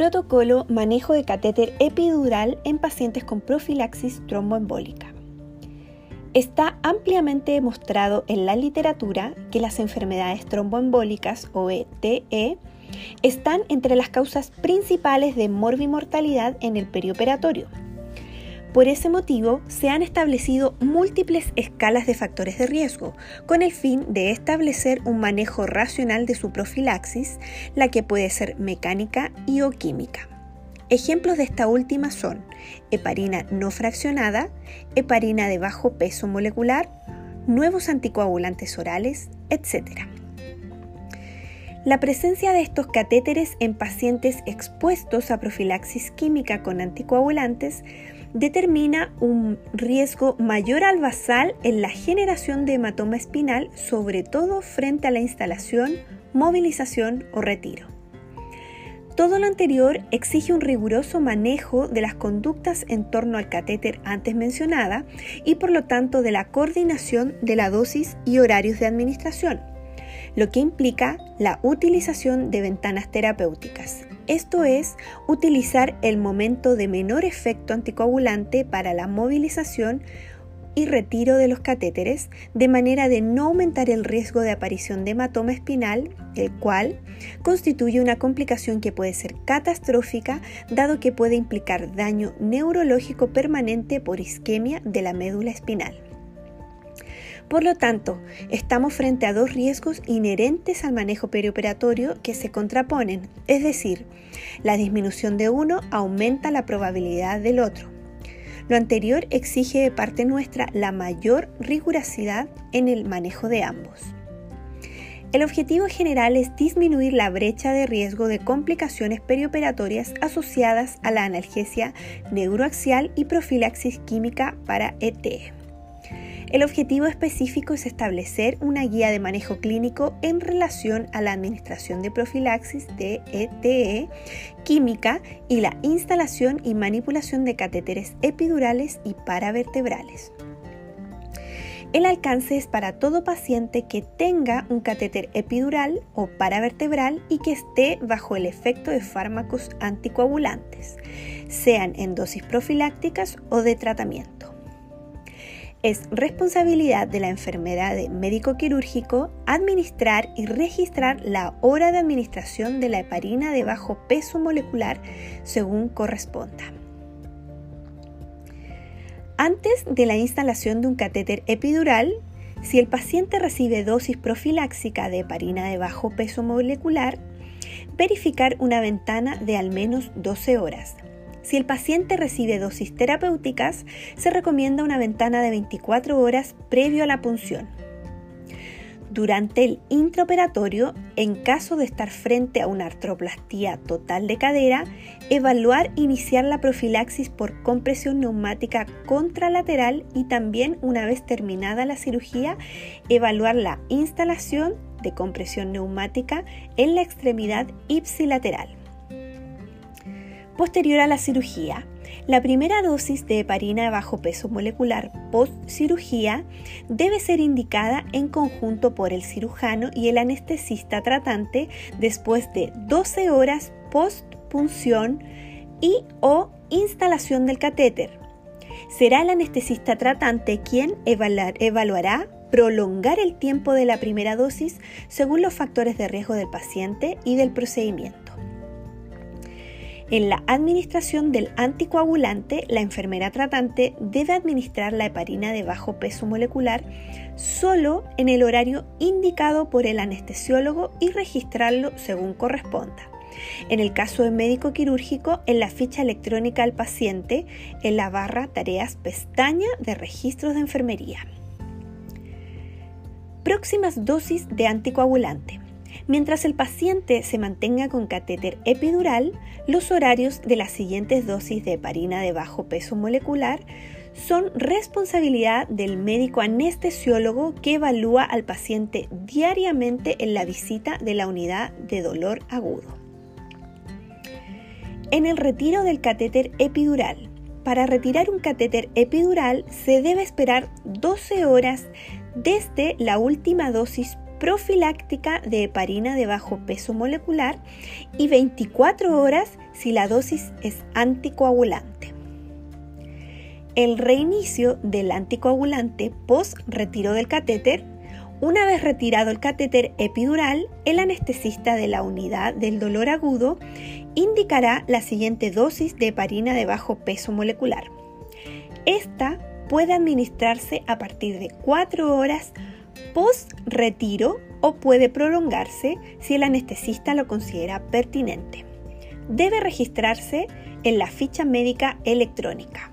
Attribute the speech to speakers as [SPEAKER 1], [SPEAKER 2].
[SPEAKER 1] Protocolo Manejo de catéter epidural en pacientes con profilaxis tromboembólica. Está ampliamente demostrado en la literatura que las enfermedades tromboembólicas o ETE están entre las causas principales de morbimortalidad en el perioperatorio. Por ese motivo, se han establecido múltiples escalas de factores de riesgo, con el fin de establecer un manejo racional de su profilaxis, la que puede ser mecánica y o química. Ejemplos de esta última son heparina no fraccionada, heparina de bajo peso molecular, nuevos anticoagulantes orales, etc. La presencia de estos catéteres en pacientes expuestos a profilaxis química con anticoagulantes determina un riesgo mayor al basal en la generación de hematoma espinal, sobre todo frente a la instalación, movilización o retiro. Todo lo anterior exige un riguroso manejo de las conductas en torno al catéter antes mencionada y por lo tanto de la coordinación de la dosis y horarios de administración, lo que implica la utilización de ventanas terapéuticas, esto es, utilizar el momento de menor efecto anticoagulante para la movilización y retiro de los catéteres, de manera de no aumentar el riesgo de aparición de hematoma espinal, el cual constituye una complicación que puede ser catastrófica, dado que puede implicar daño neurológico permanente por isquemia de la médula espinal. Por lo tanto, estamos frente a dos riesgos inherentes al manejo perioperatorio que se contraponen, es decir, la disminución de uno aumenta la probabilidad del otro. Lo anterior exige de parte nuestra la mayor rigurosidad en el manejo de ambos. El objetivo general es disminuir la brecha de riesgo de complicaciones perioperatorias asociadas a la analgesia neuroaxial y profilaxis química para ET. El objetivo específico es establecer una guía de manejo clínico en relación a la administración de profilaxis de ETE química y la instalación y manipulación de catéteres epidurales y paravertebrales. El alcance es para todo paciente que tenga un catéter epidural o paravertebral y que esté bajo el efecto de fármacos anticoagulantes, sean en dosis profilácticas o de tratamiento. Es responsabilidad de la enfermedad de médico quirúrgico administrar y registrar la hora de administración de la heparina de bajo peso molecular según corresponda. Antes de la instalación de un catéter epidural, si el paciente recibe dosis profiláxica de heparina de bajo peso molecular, verificar una ventana de al menos 12 horas si el paciente recibe dosis terapéuticas, se recomienda una ventana de 24 horas previo a la punción. Durante el intraoperatorio, en caso de estar frente a una artroplastía total de cadera, evaluar iniciar la profilaxis por compresión neumática contralateral y también una vez terminada la cirugía, evaluar la instalación de compresión neumática en la extremidad ipsilateral. Posterior a la cirugía, la primera dosis de heparina de bajo peso molecular post cirugía debe ser indicada en conjunto por el cirujano y el anestesista tratante después de 12 horas post punción y o instalación del catéter. Será el anestesista tratante quien evaluará prolongar el tiempo de la primera dosis según los factores de riesgo del paciente y del procedimiento. En la administración del anticoagulante, la enfermera tratante debe administrar la heparina de bajo peso molecular solo en el horario indicado por el anestesiólogo y registrarlo según corresponda. En el caso de médico quirúrgico, en la ficha electrónica al paciente, en la barra Tareas pestaña de registros de enfermería. Próximas dosis de anticoagulante. Mientras el paciente se mantenga con catéter epidural, los horarios de las siguientes dosis de heparina de bajo peso molecular son responsabilidad del médico anestesiólogo que evalúa al paciente diariamente en la visita de la unidad de dolor agudo. En el retiro del catéter epidural. Para retirar un catéter epidural se debe esperar 12 horas desde la última dosis profiláctica de heparina de bajo peso molecular y 24 horas si la dosis es anticoagulante. El reinicio del anticoagulante post retiro del catéter una vez retirado el catéter epidural, el anestesista de la unidad del dolor agudo indicará la siguiente dosis de heparina de bajo peso molecular. Esta puede administrarse a partir de 4 horas post retiro o puede prolongarse si el anestesista lo considera pertinente. Debe registrarse en la ficha médica electrónica.